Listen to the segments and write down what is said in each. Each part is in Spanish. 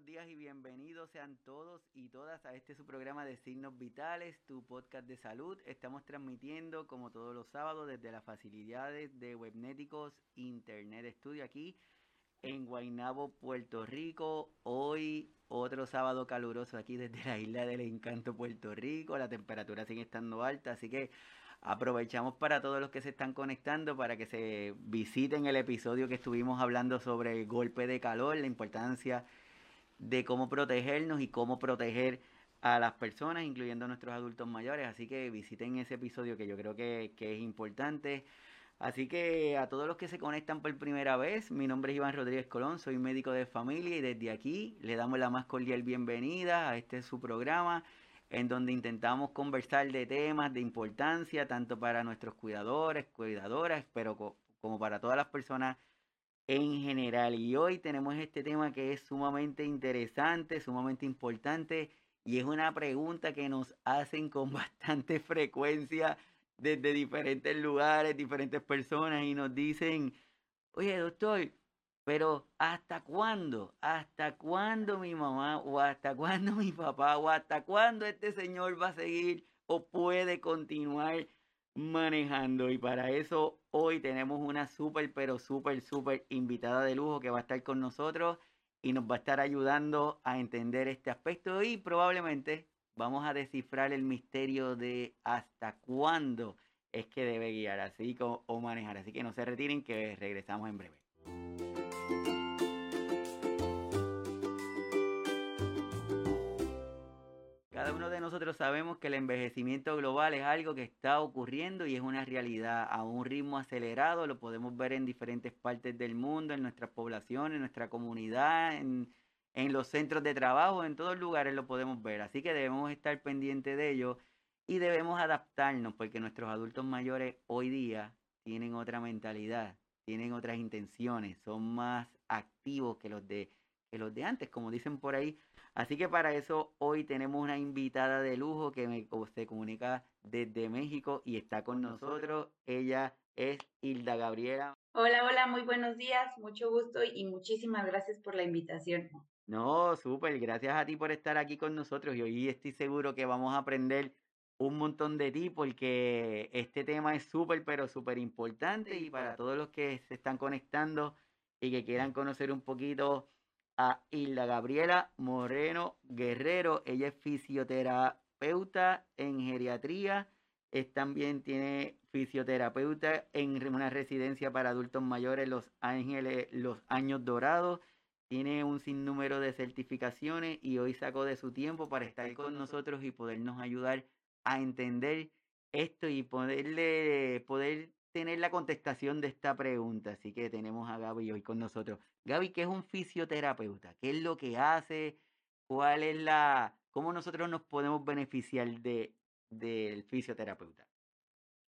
buenos días y bienvenidos sean todos y todas a este su programa de Signos Vitales, tu podcast de salud. Estamos transmitiendo como todos los sábados desde las facilidades de Webnéticos Internet Studio aquí en Guaynabo, Puerto Rico. Hoy otro sábado caluroso aquí desde la isla del encanto Puerto Rico. La temperatura sigue estando alta, así que aprovechamos para todos los que se están conectando para que se visiten el episodio que estuvimos hablando sobre el golpe de calor, la importancia de cómo protegernos y cómo proteger a las personas, incluyendo a nuestros adultos mayores. Así que visiten ese episodio que yo creo que, que, es importante. Así que a todos los que se conectan por primera vez, mi nombre es Iván Rodríguez Colón, soy médico de familia y desde aquí le damos la más cordial bienvenida a este su programa en donde intentamos conversar de temas de importancia tanto para nuestros cuidadores, cuidadoras, pero como para todas las personas en general. Y hoy tenemos este tema que es sumamente interesante, sumamente importante y es una pregunta que nos hacen con bastante frecuencia desde diferentes lugares, diferentes personas y nos dicen, oye doctor, pero ¿hasta cuándo? ¿Hasta cuándo mi mamá o hasta cuándo mi papá o hasta cuándo este señor va a seguir o puede continuar manejando. Y para eso hoy tenemos una súper, pero súper, súper invitada de lujo que va a estar con nosotros y nos va a estar ayudando a entender este aspecto y probablemente vamos a descifrar el misterio de hasta cuándo es que debe guiar así o manejar. Así que no se retiren que regresamos en breve. Nosotros sabemos que el envejecimiento global es algo que está ocurriendo y es una realidad a un ritmo acelerado. Lo podemos ver en diferentes partes del mundo, en nuestras poblaciones, en nuestra comunidad, en, en los centros de trabajo, en todos lugares lo podemos ver. Así que debemos estar pendientes de ello y debemos adaptarnos porque nuestros adultos mayores hoy día tienen otra mentalidad, tienen otras intenciones, son más activos que los de que los de antes, como dicen por ahí. Así que para eso hoy tenemos una invitada de lujo que me, se comunica desde México y está con nosotros. Ella es Hilda Gabriela. Hola, hola, muy buenos días, mucho gusto y muchísimas gracias por la invitación. No, súper, gracias a ti por estar aquí con nosotros y hoy estoy seguro que vamos a aprender un montón de ti porque este tema es súper, pero súper importante y para todos los que se están conectando y que quieran conocer un poquito a Hilda Gabriela Moreno Guerrero. Ella es fisioterapeuta en geriatría. Es, también tiene fisioterapeuta en una residencia para adultos mayores Los Ángeles, Los Años Dorados. Tiene un sinnúmero de certificaciones y hoy sacó de su tiempo para estar con nosotros y podernos ayudar a entender esto y poderle, poder tener la contestación de esta pregunta. Así que tenemos a Gaby hoy con nosotros. Gaby, ¿qué es un fisioterapeuta? ¿Qué es lo que hace? ¿Cuál es la, cómo nosotros nos podemos beneficiar de, del fisioterapeuta?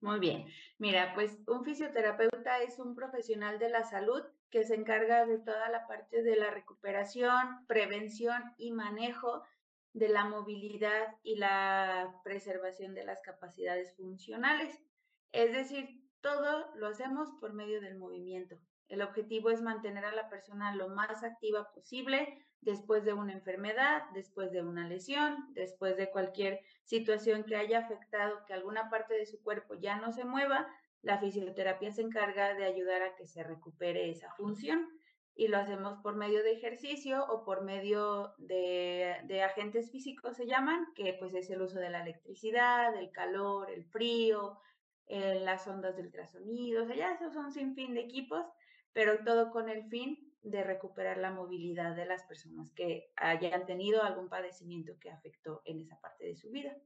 Muy bien. Mira, pues un fisioterapeuta es un profesional de la salud que se encarga de toda la parte de la recuperación, prevención y manejo de la movilidad y la preservación de las capacidades funcionales. Es decir, todo lo hacemos por medio del movimiento. El objetivo es mantener a la persona lo más activa posible después de una enfermedad, después de una lesión, después de cualquier situación que haya afectado que alguna parte de su cuerpo ya no se mueva. La fisioterapia se encarga de ayudar a que se recupere esa función y lo hacemos por medio de ejercicio o por medio de, agentes físicos se llaman, que pues es el uso de la electricidad, el calor, el frío, eh, las ondas de ultrasonido, o sea, ya esos son sin fin de equipos, pero todo con el fin de recuperar la movilidad de las personas que hayan tenido algún padecimiento que afectó en esa parte de su vida.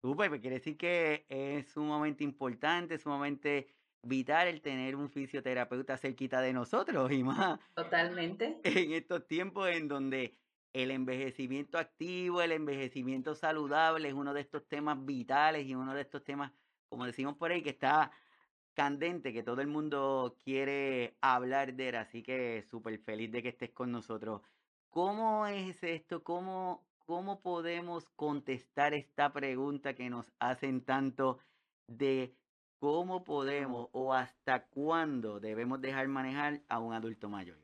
Súper, me quiere decir que es sumamente importante, sumamente vital el tener un fisioterapeuta cerquita de nosotros y más. Totalmente. En estos tiempos en donde el envejecimiento activo, el envejecimiento saludable es uno de estos temas vitales y uno de estos temas como decimos por ahí, que está candente, que todo el mundo quiere hablar de él, así que súper feliz de que estés con nosotros. ¿Cómo es esto? ¿Cómo, ¿Cómo podemos contestar esta pregunta que nos hacen tanto de cómo podemos o hasta cuándo debemos dejar manejar a un adulto mayor?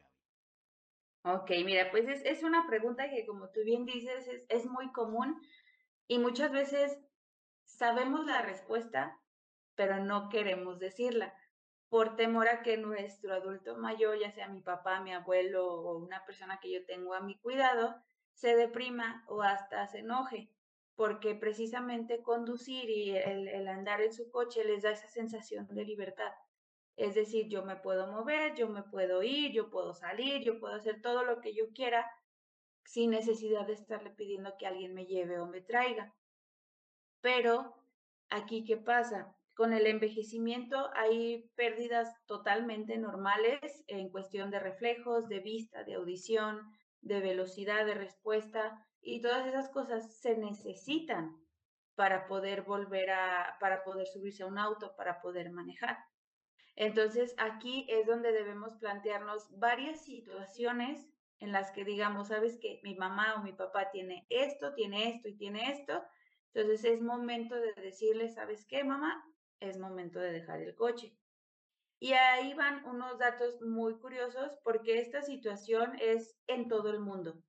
Ok, mira, pues es, es una pregunta que como tú bien dices es, es muy común y muchas veces sabemos la respuesta, pero no queremos decirla por temor a que nuestro adulto mayor, ya sea mi papá, mi abuelo o una persona que yo tengo a mi cuidado, se deprima o hasta se enoje, porque precisamente conducir y el, el andar en su coche les da esa sensación de libertad. Es decir, yo me puedo mover, yo me puedo ir, yo puedo salir, yo puedo hacer todo lo que yo quiera sin necesidad de estarle pidiendo que alguien me lleve o me traiga. Pero aquí, ¿qué pasa? Con el envejecimiento hay pérdidas totalmente normales en cuestión de reflejos, de vista, de audición, de velocidad de respuesta y todas esas cosas se necesitan para poder volver a, para poder subirse a un auto, para poder manejar. Entonces, aquí es donde debemos plantearnos varias situaciones en las que digamos, sabes que mi mamá o mi papá tiene esto, tiene esto y tiene esto. Entonces es momento de decirle, ¿sabes qué, mamá? Es momento de dejar el coche. Y ahí van unos datos muy curiosos porque esta situación es en todo el mundo.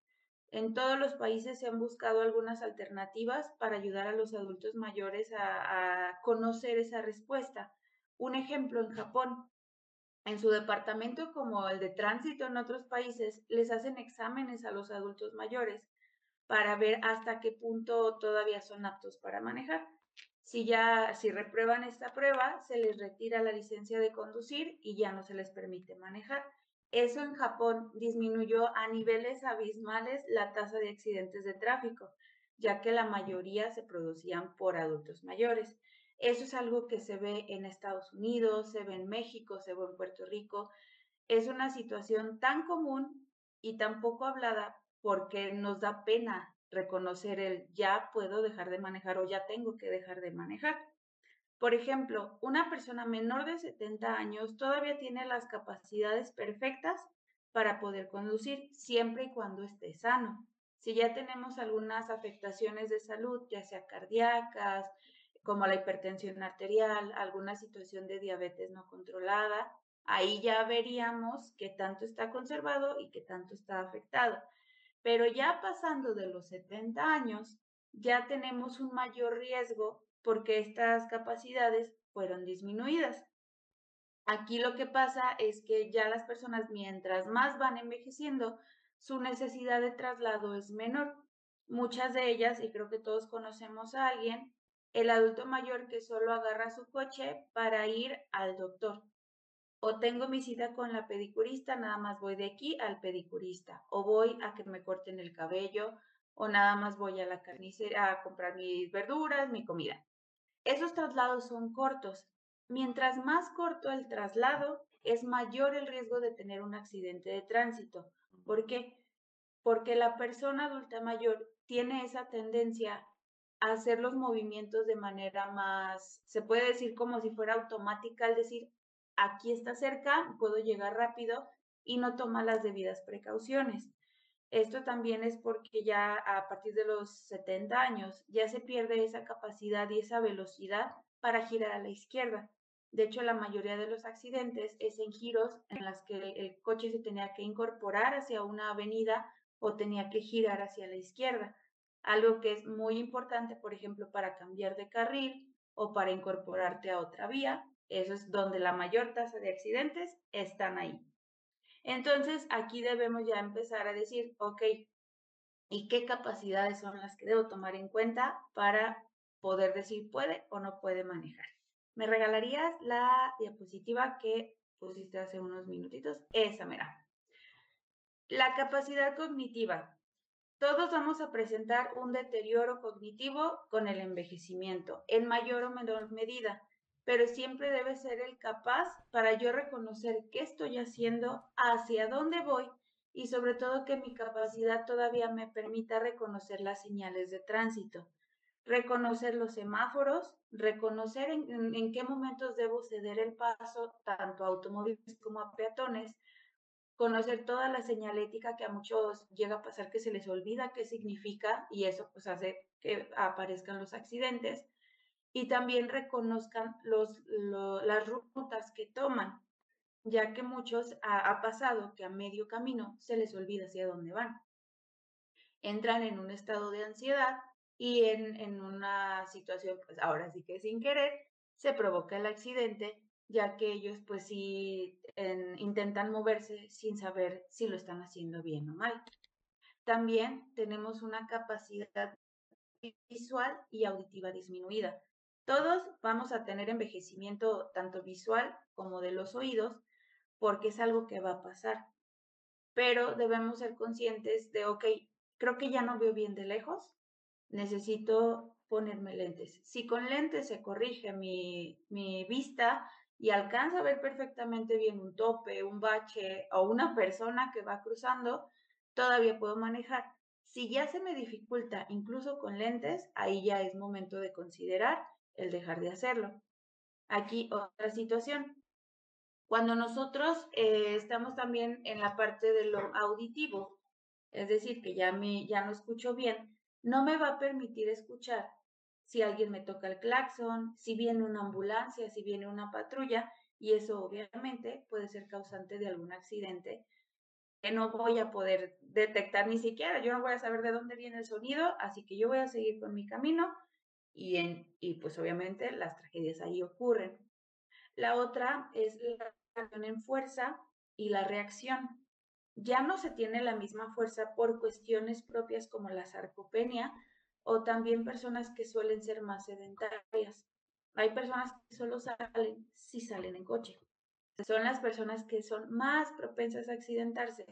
En todos los países se han buscado algunas alternativas para ayudar a los adultos mayores a, conocer esa respuesta. Un ejemplo, en Japón, en su departamento como el de tránsito en otros países, les hacen exámenes a los adultos mayores para ver hasta qué punto todavía son aptos para manejar. Si ya, si reprueban esta prueba, se les retira la licencia de conducir y ya no se les permite manejar. Eso en Japón disminuyó a niveles abismales la tasa de accidentes de tráfico, ya que la mayoría se producían por adultos mayores. Eso es algo que se ve en Estados Unidos, se ve en México, se ve en Puerto Rico. Es una situación tan común y tan poco hablada porque nos da pena reconocer el ya puedo dejar de manejar o ya tengo que dejar de manejar. Por ejemplo, una persona menor de 70 años todavía tiene las capacidades perfectas para poder conducir siempre y cuando esté sano. Si ya tenemos algunas afectaciones de salud, ya sea cardíacas, como la hipertensión arterial, alguna situación de diabetes no controlada, ahí ya veríamos qué tanto está conservado y qué tanto está afectado. Pero ya pasando de los 70 años, ya tenemos un mayor riesgo porque estas capacidades fueron disminuidas. Aquí lo que pasa es que ya las personas, mientras más van envejeciendo, su necesidad de traslado es menor. Muchas de ellas, y creo que todos conocemos a alguien, el adulto mayor que solo agarra su coche para ir al doctor. O tengo mi cita con la pedicurista, nada más voy de aquí al pedicurista. O voy a que me corten el cabello, o nada más voy a la carnicera a comprar mis verduras, mi comida. Esos traslados son cortos. Mientras más corto el traslado, es mayor el riesgo de tener un accidente de tránsito. ¿Por qué? Porque la persona adulta mayor tiene esa tendencia hacer los movimientos de manera más, se puede decir como si fuera automática, al decir, aquí está cerca, puedo llegar rápido y no toma las debidas precauciones. Esto también es porque ya a partir de los 70 años ya se pierde esa capacidad y esa velocidad para girar a la izquierda. De hecho, la mayoría de los accidentes es en giros en las que el coche se tenía que incorporar hacia una avenida o tenía que girar hacia la izquierda. Algo que es muy importante, por ejemplo, para cambiar de carril o para incorporarte a otra vía. Eso es donde la mayor tasa de accidentes están ahí. Entonces, aquí debemos ya empezar a decir, ok, ¿y qué capacidades son las que debo tomar en cuenta para poder decir puede o no puede manejar? ¿Me regalarías la diapositiva que pusiste hace unos minutitos? Esa mera. La capacidad cognitiva. Todos vamos a presentar un deterioro cognitivo con el envejecimiento, en mayor o menor medida, pero siempre debe ser el capaz para yo reconocer qué estoy haciendo, hacia dónde voy y sobre todo que mi capacidad todavía me permita reconocer las señales de tránsito, reconocer los semáforos, reconocer en, qué momentos debo ceder el paso tanto a automóviles como a peatones, conocer toda la señalética que a muchos llega a pasar que se les olvida qué significa y eso pues hace que aparezcan los accidentes y también reconozcan los, las rutas que toman. ya que muchos ha, pasado que a medio camino se les olvida hacia dónde van. Entran en un estado de ansiedad y en, una situación, pues ahora sí que sin querer, se provoca el accidente, ya que ellos pues sí intentan moverse sin saber si lo están haciendo bien o mal. También tenemos una capacidad visual y auditiva disminuida. Todos vamos a tener envejecimiento tanto visual como de los oídos, porque es algo que va a pasar. Pero debemos ser conscientes de, ok, creo que ya no veo bien de lejos, necesito ponerme lentes. Si con lentes se corrige mi, mi vista y alcanza a ver perfectamente bien un tope, un bache o una persona que va cruzando, todavía puedo manejar. Si ya se me dificulta incluso con lentes, ahí ya es momento de considerar el dejar de hacerlo. Aquí otra situación. Cuando nosotros eh, estamos también en la parte de lo auditivo, es decir, que ya, me, ya no escucho bien, no me va a permitir escuchar si alguien me toca el claxon, si viene una ambulancia, si viene una patrulla, y eso obviamente puede ser causante de algún accidente que no voy a poder detectar ni siquiera. Yo no voy a saber de dónde viene el sonido, así que yo voy a seguir con mi camino y, en, y pues obviamente las tragedias ahí ocurren. La otra es la en fuerza y la reacción. Ya no se tiene la misma fuerza por cuestiones propias como la sarcopenia o también personas que suelen ser más sedentarias. Hay personas que solo salen si salen en coche. Son las personas que son más propensas a accidentarse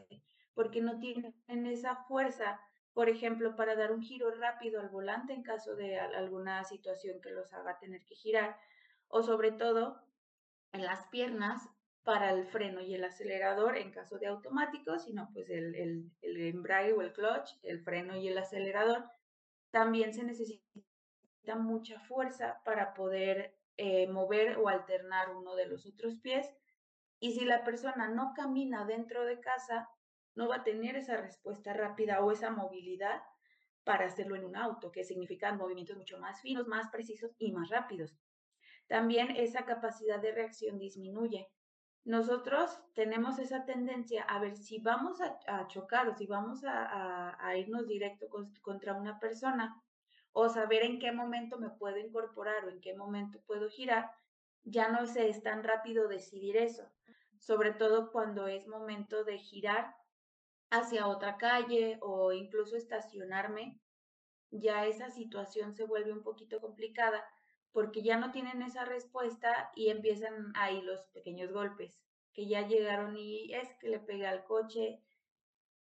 porque no tienen esa fuerza, por ejemplo, para dar un giro rápido al volante en caso de alguna situación que los haga tener que girar, o sobre todo en las piernas para el freno y el acelerador en caso de automático, sino pues el, embrague o el clutch, el freno y el acelerador, también se necesita mucha fuerza para poder eh, mover o alternar uno de los otros pies. Y si la persona no camina dentro de casa, no va a tener esa respuesta rápida o esa movilidad para hacerlo en un auto, que significan movimientos mucho más finos, más precisos y más rápidos. También esa capacidad de reacción disminuye nosotros tenemos esa tendencia a ver si vamos a, chocar o si vamos a, irnos directo contra una persona o saber en qué momento me puedo incorporar o en qué momento puedo girar, ya no se es tan rápido decidir eso, sobre todo cuando es momento de girar hacia otra calle o incluso estacionarme, ya esa situación se vuelve un poquito complicada porque ya no tienen esa respuesta y empiezan ahí los pequeños golpes, que ya llegaron y es que le pegué al coche,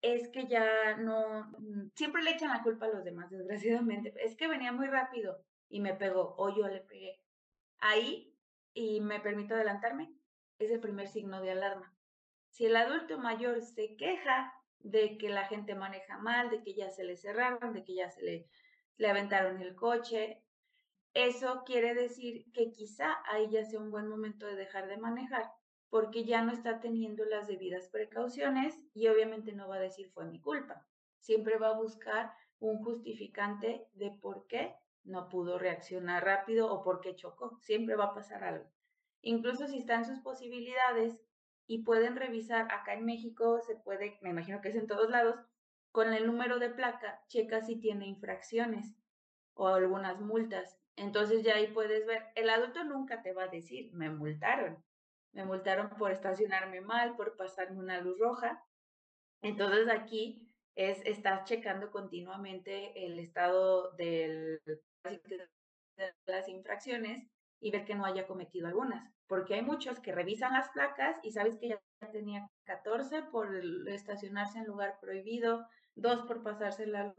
es que ya no, mm, siempre le echan la culpa a los demás, desgraciadamente, es que venía muy rápido y me pegó o yo le pegué. Ahí, y me permito adelantarme, es el primer signo de alarma. Si el adulto mayor se queja de que la gente maneja mal, de que ya se le cerraron, de que ya se le, le aventaron el coche, eso quiere decir que quizá ahí ya sea un buen momento de dejar de manejar porque ya no está teniendo las debidas precauciones y obviamente no va a decir fue mi culpa. Siempre va a buscar un justificante de por qué no pudo reaccionar rápido o por qué chocó. Siempre va a pasar algo. Incluso si están sus posibilidades y pueden revisar, acá en México se puede, me imagino que es en todos lados, con el número de placa, checa si tiene infracciones o algunas multas. Entonces ya ahí puedes ver, el adulto nunca te va a decir, me multaron. Me multaron por estacionarme mal, por pasarme una luz roja. Entonces aquí es estar checando continuamente el estado de las infracciones y ver que no haya cometido algunas. Porque hay muchos que revisan las placas y sabes que ya tenía 14 por estacionarse en lugar prohibido, dos por pasarse la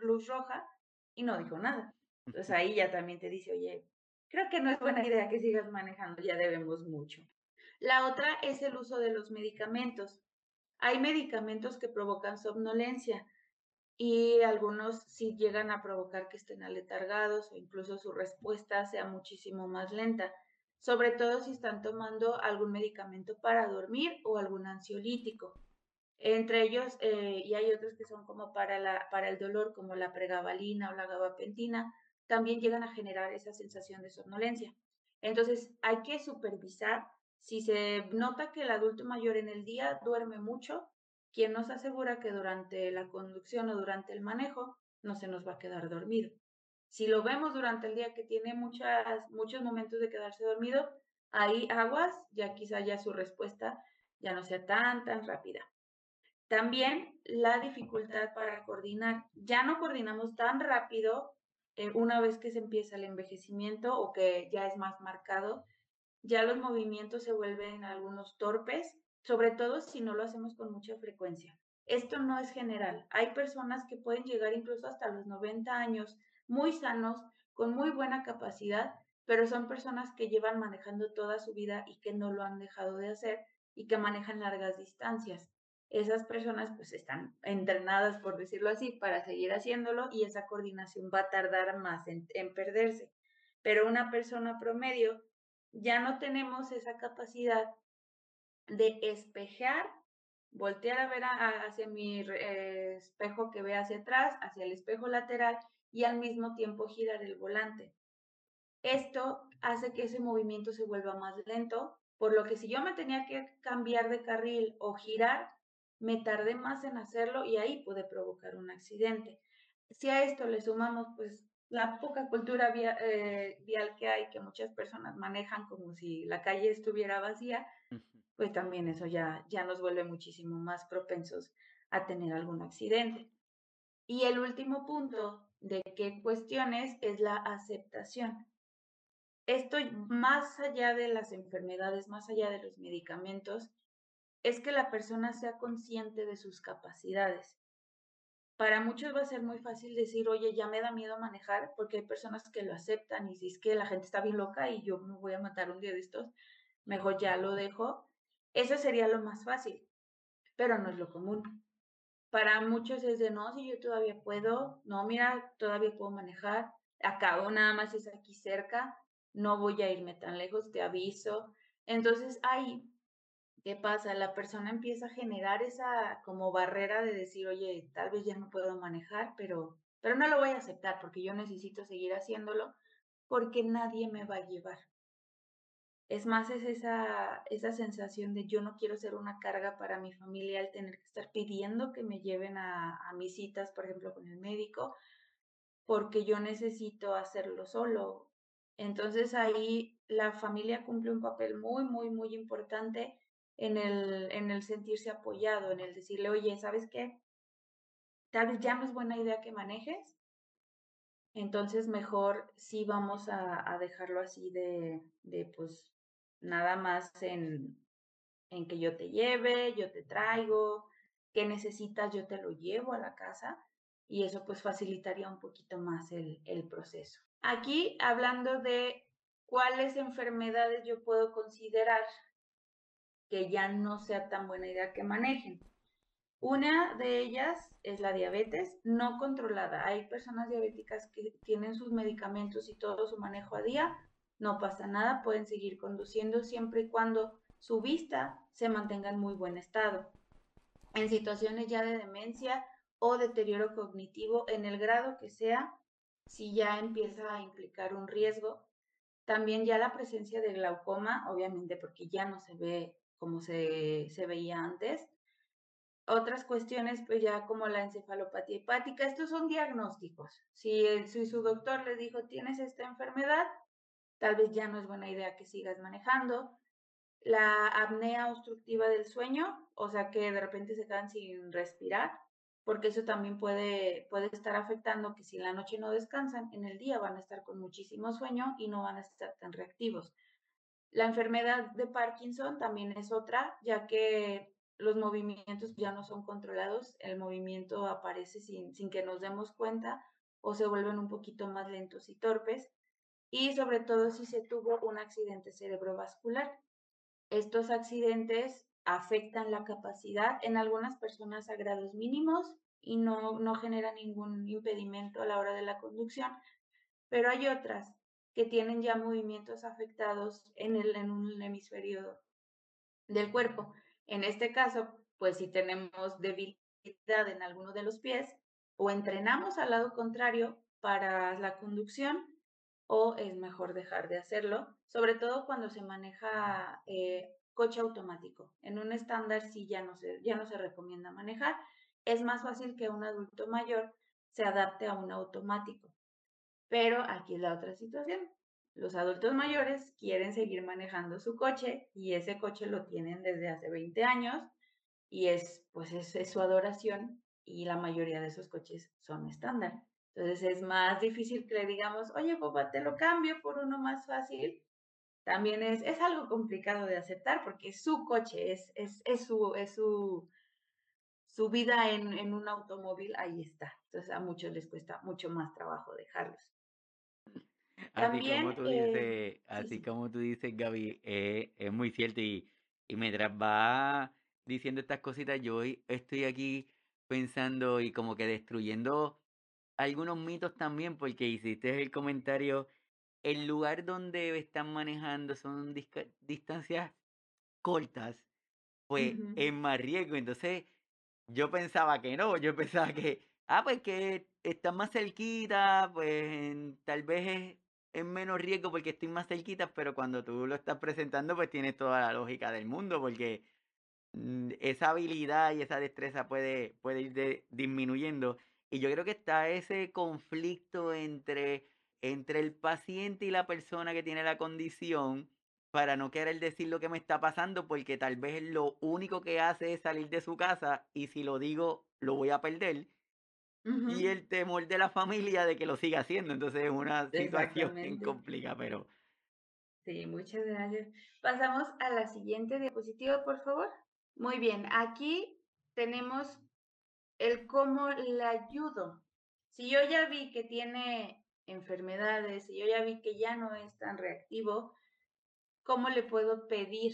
luz roja y no dijo nada. Entonces ahí ya también te dice, oye, creo que no es buena idea que sigas manejando, ya debemos mucho. La otra es el uso de los medicamentos. Hay medicamentos que provocan somnolencia y algunos sí llegan a provocar que estén aletargados o incluso su respuesta sea muchísimo más lenta, sobre todo si están tomando algún medicamento para dormir o algún ansiolítico. Entre ellos, eh, y hay otros que son como para, la, para el dolor, como la pregabalina o la gabapentina, también llegan a generar esa sensación de somnolencia. Entonces, hay que supervisar Si se nota que el adulto mayor en el día duerme mucho, ¿quién nos asegura que durante la conducción o durante el manejo no se nos va a quedar dormido? Si lo vemos durante el día que tiene muchas, muchos momentos de quedarse dormido, ahí aguas, ya quizá ya su respuesta ya no sea tan, tan rápida. También la dificultad para coordinar. Ya no coordinamos tan rápido eh, una vez que se empieza el envejecimiento o que ya es más marcado. Ya los movimientos se vuelven algunos torpes, sobre todo si no lo hacemos con mucha frecuencia. Esto no es general. Hay personas que pueden llegar incluso hasta los 90 años muy sanos, con muy buena capacidad, pero son personas que llevan manejando toda su vida y que no lo han dejado de hacer y que manejan largas distancias. Esas personas pues están entrenadas, por decirlo así, para seguir haciéndolo y esa coordinación va a tardar más en, perderse. Pero una persona promedio ya no tenemos esa capacidad de espejear, voltear a ver hacia mi eh, espejo que ve hacia atrás, hacia el espejo lateral y al mismo tiempo girar el volante. Esto hace que ese movimiento se vuelva más lento, por lo que si yo me tenía que cambiar de carril o girar, me tardé más en hacerlo y ahí pude provocar un accidente. Si a esto le sumamos pues la poca cultura eh, vial que hay, que muchas personas manejan como si la calle estuviera vacía, pues también eso ya, ya nos vuelve muchísimo más propensos a tener algún accidente. Y el último punto de qué cuestiones es la aceptación. Esto más allá de las enfermedades, más allá de los medicamentos, es que la persona sea consciente de sus capacidades. Para muchos va a ser muy fácil decir, oye, ya me da miedo manejar, porque hay personas que lo aceptan y si es que la gente está bien loca y yo me voy a matar un día de estos, mejor ya lo dejo. Eso sería lo más fácil, pero no es lo común. Para muchos es de, no, si yo todavía puedo, no, mira, todavía puedo manejar, acabo nada más es aquí cerca, no voy a irme tan lejos, te aviso. Entonces ahí, ¿qué pasa? La persona empieza a generar esa como barrera de decir, oye, tal vez ya no puedo manejar, pero, pero no lo voy a aceptar porque yo necesito seguir haciéndolo porque nadie me va a llevar. Es más, es esa, esa sensación de yo no quiero ser una carga para mi familia al tener que estar pidiendo que me lleven a, mis citas, por ejemplo, con el médico, porque yo necesito hacerlo solo. Entonces ahí la familia cumple un papel muy, muy, muy importante en el, en el sentirse apoyado, en el decirle, oye, ¿sabes qué? Tal vez ya no es buena idea que manejes, entonces mejor sí vamos a, a dejarlo así de, de, pues, nada más en, en que yo te lleve, yo te traigo, qué necesitas, yo te lo llevo a la casa y eso pues facilitaría un poquito más el, el proceso. Aquí hablando de cuáles enfermedades yo puedo considerar que ya no sea tan buena idea que manejen. Una de ellas es la diabetes no controlada. Hay personas diabéticas que tienen sus medicamentos y todo su manejo a día, no pasa nada, pueden seguir conduciendo siempre y cuando su vista se mantenga en muy buen estado. En situaciones ya de demencia o deterioro cognitivo, en el grado que sea, si ya empieza a implicar un riesgo, también ya la presencia de glaucoma, obviamente porque ya no se ve como se, se veía antes. Otras cuestiones, pues ya como la encefalopatía hepática, estos son diagnósticos. Si, si su doctor le dijo, tienes esta enfermedad, tal vez ya no es buena idea que sigas manejando. La apnea obstructiva del sueño, o sea que de repente se quedan sin respirar, porque eso también puede, puede estar afectando que si en la noche no descansan, en el día van a estar con muchísimo sueño y no van a estar tan reactivos. La enfermedad de Parkinson también es otra, ya que los movimientos ya no son controlados, el movimiento aparece sin, sin que nos demos cuenta o se vuelven un poquito más lentos y torpes y sobre todo si se tuvo un accidente cerebrovascular. Estos accidentes afectan la capacidad en algunas personas a grados mínimos y no, no generan ningún impedimento a la hora de la conducción, pero hay otras que tienen ya movimientos afectados en, el, en un hemisferio del cuerpo. En este caso, pues si tenemos debilidad en alguno de los pies o entrenamos al lado contrario para la conducción o es mejor dejar de hacerlo, sobre todo cuando se maneja eh, coche automático. En un estándar sí ya no se, ya no se recomienda manejar. Es más fácil que un adulto mayor se adapte a un automático. Pero aquí es la otra situación. Los adultos mayores quieren seguir manejando su coche y ese coche lo tienen desde hace 20 años y es pues es, su adoración y la mayoría de esos coches son estándar. Entonces es más difícil que le digamos, oye papá, te lo cambio por uno más fácil. También es, es algo complicado de aceptar porque es su coche, es, es, es su, es su, su vida en, en un automóvil, ahí está. Entonces a muchos les cuesta mucho más trabajo dejarlos. Así como tú dices, eh, así como tú dices, Gaby, eh, es muy cierto y, y mientras va diciendo estas cositas, yo estoy aquí pensando y como que destruyendo algunos mitos también, porque hiciste el comentario, el lugar donde están manejando son distancias cortas, pues es más riesgo. Entonces, yo pensaba que no, yo pensaba que, ah, pues que están más cerquita, pues tal vez es es menos riesgo porque estoy más cerquita, pero cuando tú lo estás presentando, pues tienes toda la lógica del mundo, porque mm, esa habilidad y esa destreza puede, puede ir disminuyendo. Y yo creo que está ese conflicto entre, entre el paciente y la persona que tiene la condición para no querer decir lo que me está pasando, porque tal vez lo único que hace es salir de su casa y si lo digo, lo voy a perder y el temor de la familia de que lo siga haciendo. Entonces es una situación bien complicada, pero... Sí, muchas gracias. Pasamos a la siguiente diapositiva, por favor. Muy bien, aquí tenemos el cómo le ayudo. Si yo ya vi que tiene enfermedades, si yo ya vi que ya no es tan reactivo, ¿cómo le puedo pedir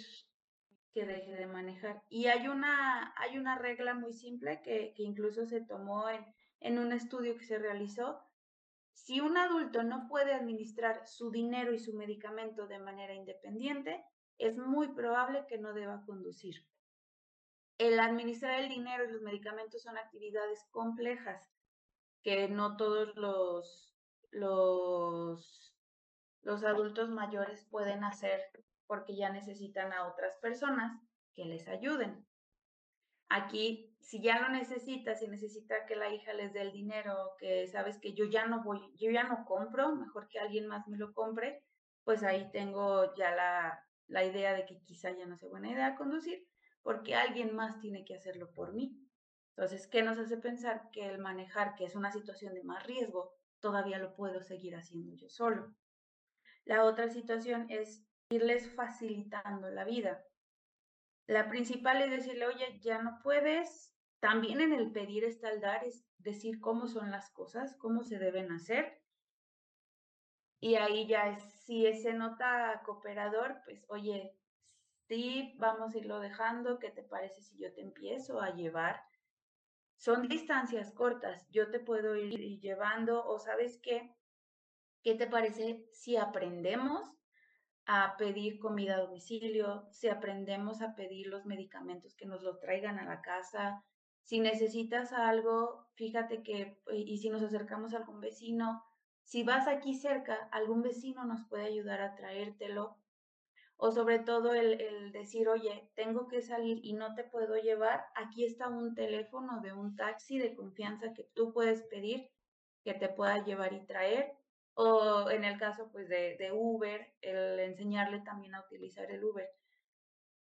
que deje de manejar? Y hay una, hay una regla muy simple que, incluso se tomó en un estudio que se realizó, si un adulto no puede administrar su dinero y su medicamento de manera independiente, es muy probable que no deba conducir. El administrar el dinero y los medicamentos son actividades complejas que no todos los, los, adultos mayores pueden hacer porque ya necesitan a otras personas que les ayuden. Aquí, si ya lo necesitas, si necesita que la hija les dé el dinero, que sabes que yo ya no voy, yo ya no compro, mejor que alguien más me lo compre, pues ahí tengo ya la, la idea de que quizá ya no sea buena idea conducir, porque alguien más tiene que hacerlo por mí. Entonces, ¿qué nos hace pensar que el manejar, que es una situación de más riesgo, todavía lo puedo seguir haciendo yo solo? La otra situación es irles facilitando la vida. La principal es decirle, oye, ya no puedes. También en el pedir está el es decir cómo son las cosas, cómo se deben hacer. Y ahí ya si ese nota cooperador, pues, oye, sí, vamos a irlo dejando, ¿qué te parece si yo te empiezo a llevar? Son distancias cortas, yo te puedo ir llevando o sabes qué, ¿qué te parece si aprendemos a pedir comida a domicilio, si aprendemos a pedir los medicamentos que nos los traigan a la casa, si necesitas algo, fíjate que, y si nos acercamos a algún vecino, si vas aquí cerca, algún vecino nos puede ayudar a traértelo. O sobre todo el, decir, oye, tengo que salir y no te puedo llevar, aquí está un teléfono de un taxi de confianza que tú puedes pedir que te pueda llevar y traer o en el caso pues de, de Uber, el enseñarle también a utilizar el Uber.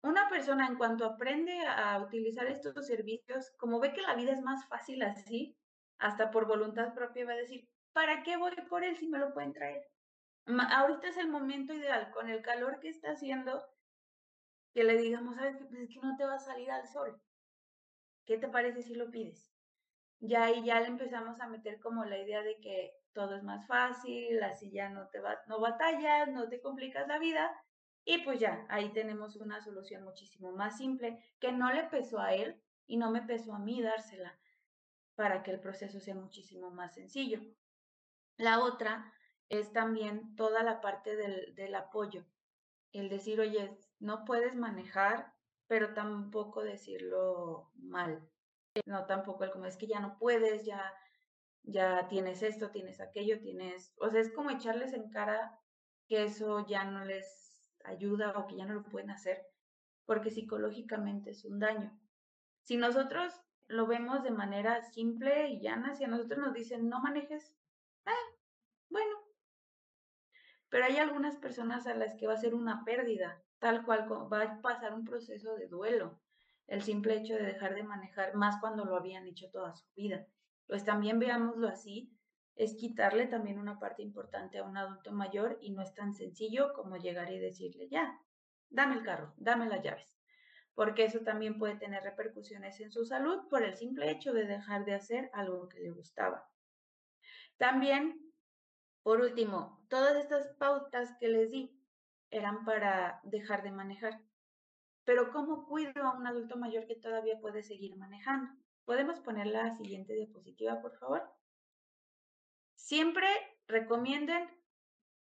Una persona en cuanto aprende a utilizar estos servicios, como ve que la vida es más fácil así, hasta por voluntad propia va a decir, ¿para qué voy por él si me lo pueden traer? Ahorita es el momento ideal, con el calor que está haciendo, que le digamos, ¿sabes? Pues es que no te va a salir al sol. ¿Qué te parece si lo pides? Ya ahí ya le empezamos a meter como la idea de que todo es más fácil, así ya no te va, no batallas, no te complicas la vida y pues ya, ahí tenemos una solución muchísimo más simple que no le pesó a él y no me pesó a mí dársela para que el proceso sea muchísimo más sencillo. La otra es también toda la parte del, del apoyo, el decir, oye, no puedes manejar, pero tampoco decirlo mal. No, tampoco el como es que ya no puedes, ya ya tienes esto, tienes aquello, tienes, o sea, es como echarles en cara que eso ya no les ayuda o que ya no lo pueden hacer. porque psicológicamente es un daño. Si nosotros lo vemos de manera simple y llana, si a nosotros nos dicen no manejes, bueno. Pero hay algunas personas a las que va a ser una pérdida, tal cual va a pasar un proceso de duelo, el simple hecho de dejar de manejar más cuando lo habían hecho toda su vida. Pues también veámoslo así, es quitarle también una parte importante a un adulto mayor y no es tan sencillo como llegar y decirle, ya, dame el carro, dame las llaves, porque eso también puede tener repercusiones en su salud por el simple hecho de dejar de hacer algo que le gustaba. También, por último, todas estas pautas que les di eran para dejar de manejar. Pero ¿cómo cuido a un adulto mayor que todavía puede seguir manejando? ¿Podemos poner la siguiente diapositiva, por favor? Siempre recomienden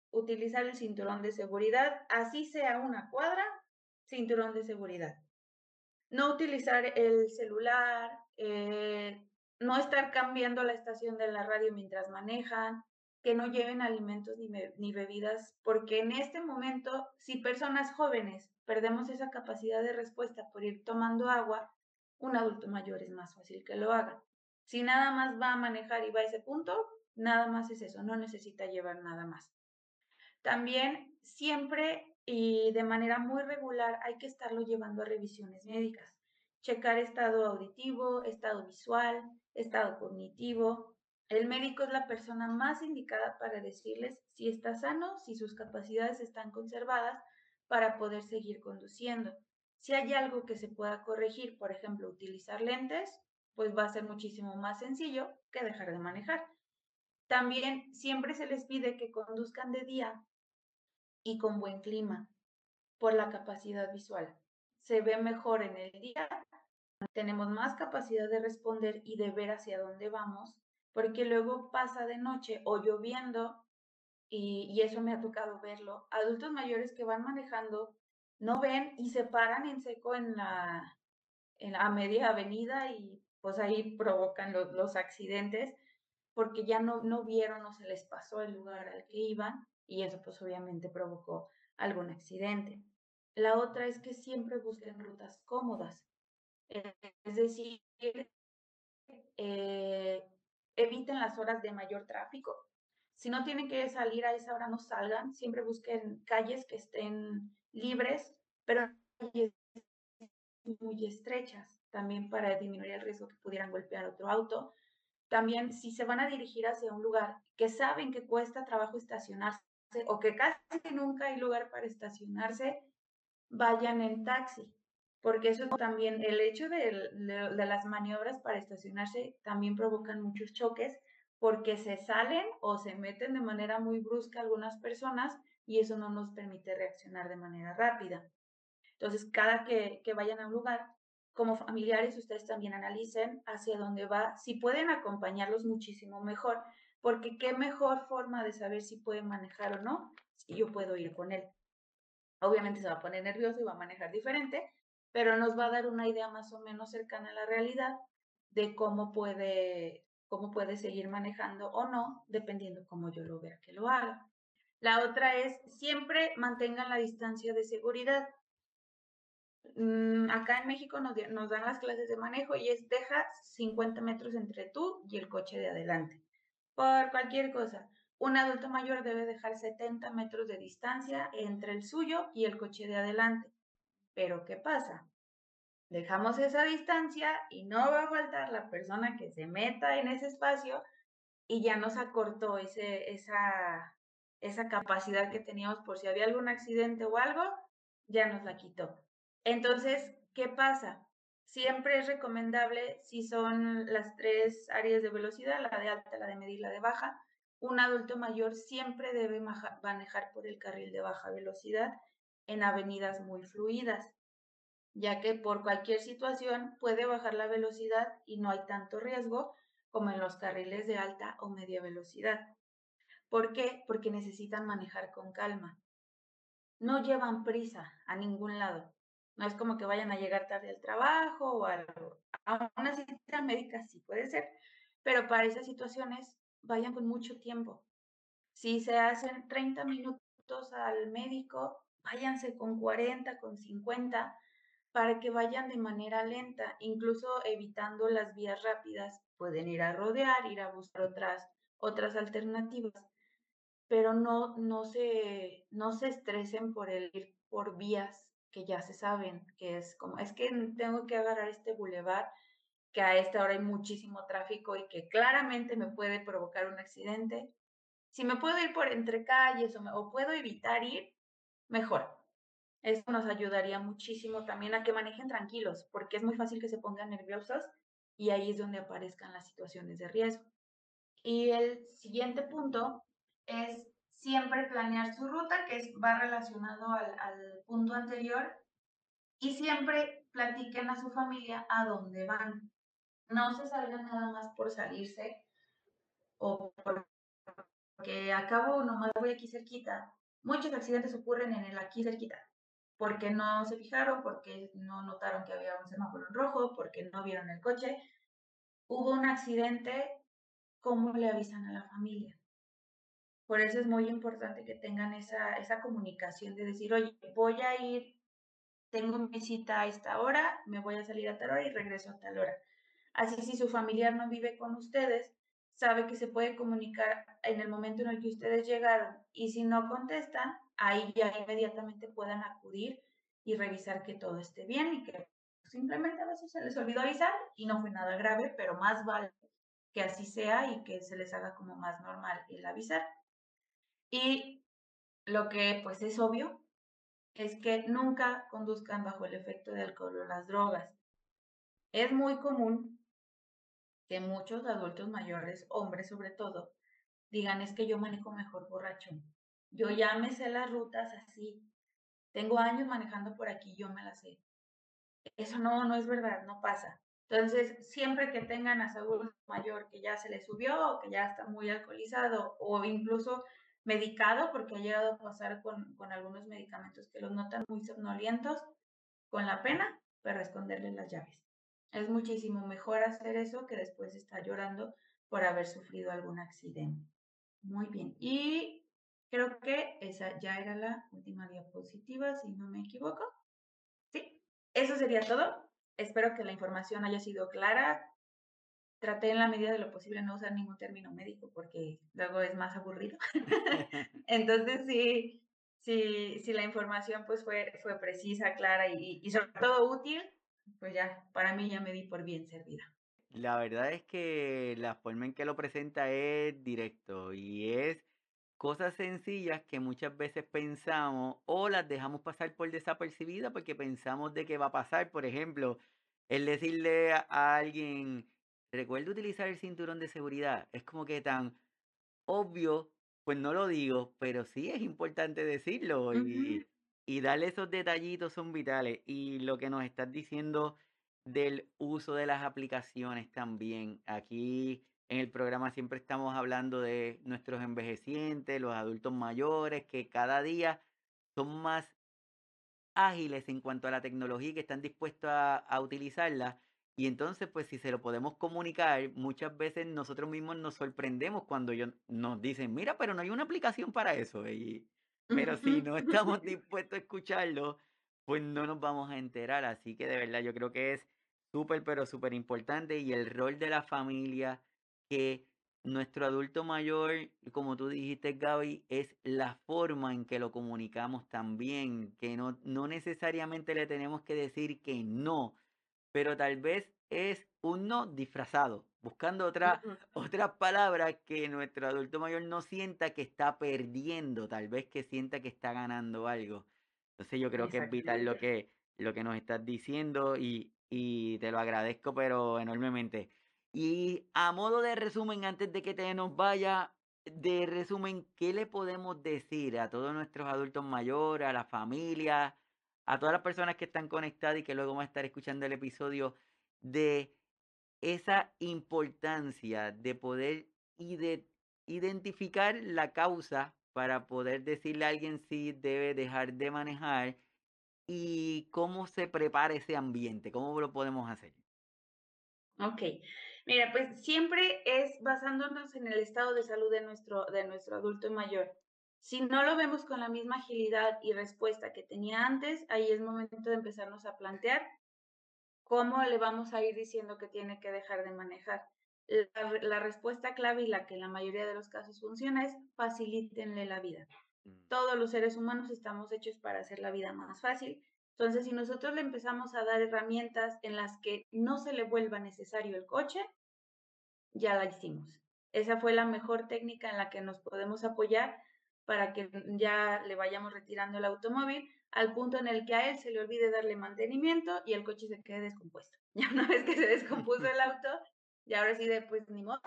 utilizar el cinturón de seguridad, así sea una cuadra, cinturón de seguridad. No utilizar el celular, eh, no estar cambiando la estación de la radio mientras manejan, que no lleven alimentos ni, ni, bebidas, porque en este momento, si personas jóvenes perdemos esa capacidad de respuesta por ir tomando agua, un adulto mayor es más fácil que lo haga. Si nada más va a manejar y va a ese punto, nada más es eso, no necesita llevar nada más. También siempre y de manera muy regular hay que estarlo llevando a revisiones médicas. Checar estado auditivo, estado visual, estado cognitivo. El médico es la persona más indicada para decirles si está sano, si sus capacidades están conservadas para poder seguir conduciendo. Si hay algo que se pueda corregir, por ejemplo, utilizar lentes, pues va a ser muchísimo más sencillo que dejar de manejar. También siempre se les pide que conduzcan de día y con buen clima por la capacidad visual. Se ve mejor en el día, tenemos más capacidad de responder y de ver hacia dónde vamos, porque luego pasa de noche o lloviendo y, eso me ha tocado verlo. Adultos mayores que van manejando no ven y se paran en seco en la, en la media avenida y pues ahí provocan los accidentes porque ya no, no vieron o se les pasó el lugar al que iban y eso pues obviamente provocó algún accidente. La otra es que siempre busquen rutas cómodas, es decir, eh, eviten las horas de mayor tráfico. Si no tienen que salir a esa hora, no salgan, siempre busquen calles que estén libres, pero muy estrechas, también para disminuir el riesgo que pudieran golpear otro auto. También si se van a dirigir hacia un lugar que saben que cuesta trabajo estacionarse o que casi nunca hay lugar para estacionarse, vayan en taxi, porque eso también, el hecho de, de, las maniobras para estacionarse también provocan muchos choques porque se salen o se meten de manera muy brusca algunas personas y eso no nos permite reaccionar de manera rápida. Entonces, cada que, que vayan a un lugar, como familiares ustedes también analicen hacia dónde va, si pueden acompañarlos muchísimo mejor, porque qué mejor forma de saber si pueden manejar o no, si yo puedo ir con él. Obviamente se va a poner nervioso y va a manejar diferente, pero nos va a dar una idea más o menos cercana a la realidad de cómo puede, cómo puede seguir manejando o no, dependiendo cómo yo lo vea que lo haga. La otra es siempre mantengan la distancia de seguridad. Mm, acá en México nos, nos, dan las clases de manejo y es deja 50 metros entre tú y el coche de adelante. Por cualquier cosa, un adulto mayor debe dejar 70 metros de distancia entre el suyo y el coche de adelante. Pero ¿qué pasa? Dejamos esa distancia y no va a faltar la persona que se meta en ese espacio y ya nos acortó ese, esa, esa capacidad que teníamos por si había algún accidente o algo, ya nos la quitó. Entonces, ¿qué pasa? Siempre es recomendable, si son las tres áreas de velocidad, la de alta, la de media y la de baja, un adulto mayor siempre debe manejar por el carril de baja velocidad en avenidas muy fluidas, ya que por cualquier situación puede bajar la velocidad y no hay tanto riesgo como en los carriles de alta o media velocidad. ¿Por qué? Porque necesitan manejar con calma. No llevan prisa a ningún lado. No es como que vayan a llegar tarde al trabajo o a, a una cita médica, sí puede ser, pero para esas situaciones vayan con mucho tiempo. Si se hacen 30 minutos al médico, váyanse con 40, con 50, para que vayan de manera lenta, incluso evitando las vías rápidas. Pueden ir a rodear, ir a buscar otras, otras alternativas, pero no, no, se, no se estresen por el ir por vías que ya se saben, que es como, es que tengo que agarrar este bulevar, que a esta hora hay muchísimo tráfico y que claramente me puede provocar un accidente. Si me puedo ir por entre calles o, o puedo evitar ir, mejor. Eso nos ayudaría muchísimo también a que manejen tranquilos, porque es muy fácil que se pongan nerviosos y ahí es donde aparezcan las situaciones de riesgo. Y el siguiente punto es siempre planear su ruta, que va relacionado al, al punto anterior, y siempre platiquen a su familia a dónde van. No se salgan nada más por salirse o porque acabo nomás voy aquí cerquita. Muchos accidentes ocurren en el aquí cerquita porque no se fijaron, porque no notaron que había un semáforo en rojo, porque no vieron el coche. Hubo un accidente, ¿cómo le avisan a la familia? Por eso es muy importante que tengan esa, esa comunicación de decir, oye, voy a ir, tengo mi cita a esta hora, me voy a salir a tal hora y regreso a tal hora. Así si su familiar no vive con ustedes, sabe que se puede comunicar en el momento en el que ustedes llegaron y si no contestan, ahí ya inmediatamente puedan acudir y revisar que todo esté bien y que simplemente a veces se les olvidó avisar y no fue nada grave, pero más vale que así sea y que se les haga como más normal el avisar. Y lo que pues es obvio es que nunca conduzcan bajo el efecto de alcohol o las drogas. Es muy común que muchos adultos mayores, hombres sobre todo, digan es que yo manejo mejor borracho. Yo ya me sé las rutas así. Tengo años manejando por aquí, yo me las sé. Eso no, no es verdad, no pasa. Entonces, siempre que tengan a su adulto mayor que ya se le subió o que ya está muy alcoholizado o incluso medicado, porque ha llegado a pasar con, algunos medicamentos que los notan muy somnolientos, con la pena, para esconderle las llaves. Es muchísimo mejor hacer eso que después estar llorando por haber sufrido algún accidente. Muy bien. Y creo que esa ya era la última diapositiva, si no me equivoco. Sí, eso sería todo. Espero que la información haya sido clara. Traté en la medida de lo posible no usar ningún término médico porque luego es más aburrido. Entonces, sí, sí, sí, la información pues fue, fue precisa, clara y, y sobre todo útil, pues ya, para mí ya me di por bien servida. La verdad es que la forma en que lo presenta es directo y es cosas sencillas que muchas veces pensamos o las dejamos pasar por desapercibida porque pensamos de qué va a pasar. Por ejemplo, el decirle a alguien, recuerda utilizar el cinturón de seguridad, es como que tan obvio, pues no lo digo, pero sí es importante decirlo y, y darle esos detallitos son vitales. Y lo que nos estás diciendo del uso de las aplicaciones también. Aquí en el programa siempre estamos hablando de nuestros envejecientes, los adultos mayores, que cada día son más ágiles en cuanto a la tecnología y que están dispuestos a, a utilizarla. Y entonces, pues si se lo podemos comunicar, muchas veces nosotros mismos nos sorprendemos cuando ellos nos dicen, mira, pero no hay una aplicación para eso. Y, pero si no estamos dispuestos a escucharlo, pues no nos vamos a enterar. Así que de verdad yo creo que es súper, pero súper importante. Y el rol de la familia, que nuestro adulto mayor, como tú dijiste, Gaby, es la forma en que lo comunicamos también, que no, no necesariamente le tenemos que decir que no, pero tal vez es un no disfrazado, buscando otra, otras palabras que nuestro adulto mayor no sienta que está perdiendo, tal vez que sienta que está ganando algo. Entonces yo creo que es vital lo que, lo que nos estás diciendo y, y te lo agradezco pero enormemente. Y a modo de resumen, antes de que te nos vaya, de resumen, ¿qué le podemos decir a todos nuestros adultos mayores, a la familia, a todas las personas que están conectadas y que luego van a estar escuchando el episodio de esa importancia de poder identificar la causa para poder decirle a alguien si debe dejar de manejar y cómo se prepara ese ambiente, cómo lo podemos hacer. Ok, mira, pues siempre es basándonos en el estado de salud de nuestro, de nuestro adulto mayor. Si no lo vemos con la misma agilidad y respuesta que tenía antes, ahí es momento de empezarnos a plantear cómo le vamos a ir diciendo que tiene que dejar de manejar. La, respuesta clave y la que en la mayoría de los casos funciona es facilítenle la vida. Mm. Todos los seres humanos estamos hechos para hacer la vida más fácil. Entonces, si nosotros le empezamos a dar herramientas en las que no se le vuelva necesario el coche, ya la hicimos. Esa fue la mejor técnica en la que nos podemos apoyar para que ya le vayamos retirando el automóvil al punto en el que a él se le olvide darle mantenimiento y el coche se quede descompuesto. Ya una vez que se descompuso el auto, y ahora sí de pues ni modo,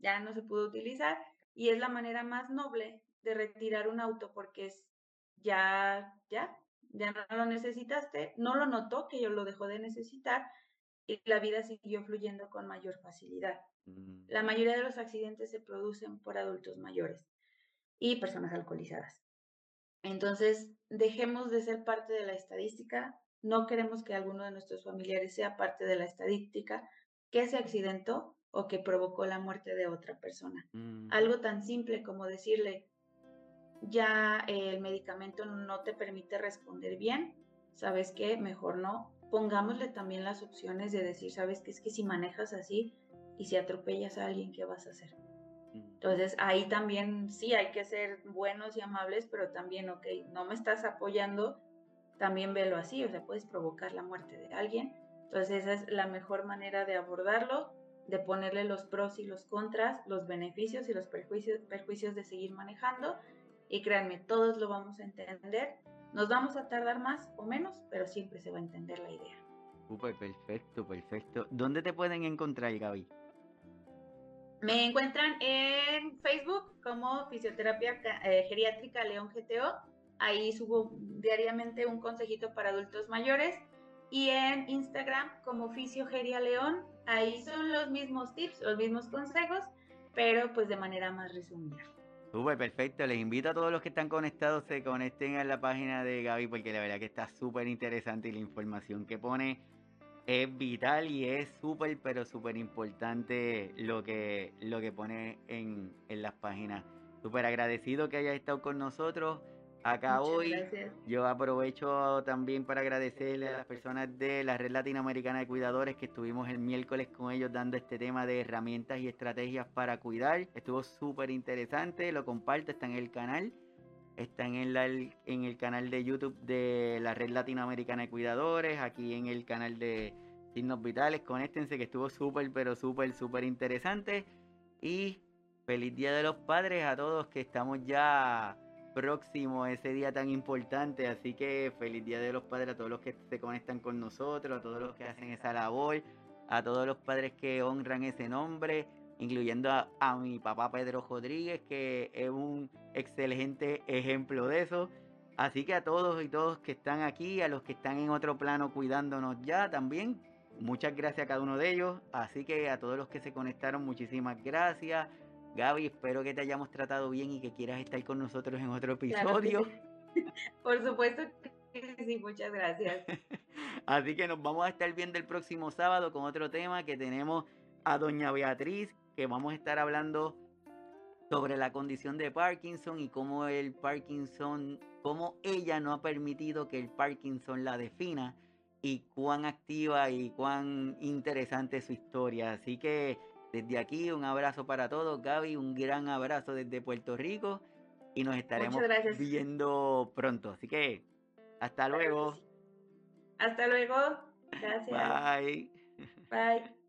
ya no se pudo utilizar y es la manera más noble de retirar un auto porque es ya, ya, ya no lo necesitaste, no lo notó que yo lo dejó de necesitar y la vida siguió fluyendo con mayor facilidad. Mm. La mayoría de los accidentes se producen por adultos mayores y personas alcoholizadas. Entonces, dejemos de ser parte de la estadística. No queremos que alguno de nuestros familiares sea parte de la estadística que se accidentó o que provocó la muerte de otra persona. Mm. Algo tan simple como decirle, ya el medicamento no te permite responder bien, ¿sabes qué? Mejor no. Pongámosle también las opciones de decir, ¿sabes qué? Es que si manejas así y si atropellas a alguien, ¿qué vas a hacer? Entonces ahí también sí hay que ser buenos y amables, pero también, ok, no me estás apoyando, también velo así, o sea, puedes provocar la muerte de alguien. Entonces esa es la mejor manera de abordarlo, de ponerle los pros y los contras, los beneficios y los perjuicios, perjuicios de seguir manejando. Y créanme, todos lo vamos a entender. Nos vamos a tardar más o menos, pero siempre se va a entender la idea. Súper perfecto, perfecto. ¿Dónde te pueden encontrar, Gaby? Me encuentran en Facebook como Fisioterapia eh, Geriátrica León GTO. Ahí subo diariamente un consejito para adultos mayores. Y en Instagram como Fisiogeria León. Ahí son los mismos tips, los mismos consejos, pero pues de manera más resumida. Súper perfecto. Les invito a todos los que están conectados se conecten a la página de Gaby porque la verdad que está súper interesante y la información que pone es vital y es súper, pero súper importante lo que, lo que pone en, las páginas. Súper agradecido que hayas estado con nosotros acá hoy. Yo aprovecho también para agradecerle a las personas de la Red Latinoamericana de Cuidadores que estuvimos el miércoles con ellos dando este tema de herramientas y estrategias para cuidar. Estuvo súper interesante, lo comparto, está en el canal. Está en el, en el canal de YouTube de la Red Latinoamericana de Cuidadores, aquí en el canal de Signos Vitales. Conéctense que estuvo súper, pero súper, súper interesante. Y feliz Día de los Padres a todos que estamos ya próximos a ese día tan importante. Así que feliz Día de los Padres a todos los que se conectan con nosotros, a todos los que hacen esa labor, a todos los padres que honran ese nombre incluyendo a, mi papá Pedro Rodríguez, que es un excelente ejemplo de eso. Así que a todos y todos que están aquí, a los que están en otro plano cuidándonos ya también, muchas gracias a cada uno de ellos. Así que a todos los que se conectaron, muchísimas gracias. Gaby, espero que te hayamos tratado bien y que quieras estar con nosotros en otro episodio. Por supuesto que sí, muchas gracias. Así que nos vamos a estar viendo el próximo sábado con otro tema que tenemos a doña Beatriz que vamos a estar hablando sobre la condición de Parkinson y cómo el Parkinson, cómo ella no ha permitido que el Parkinson la defina y cuán activa y cuán interesante es su historia. Así que desde aquí un abrazo para todos, Gaby, un gran abrazo desde Puerto Rico y nos estaremos viendo pronto. Así que hasta luego. Hasta luego. Gracias. Bye. Bye.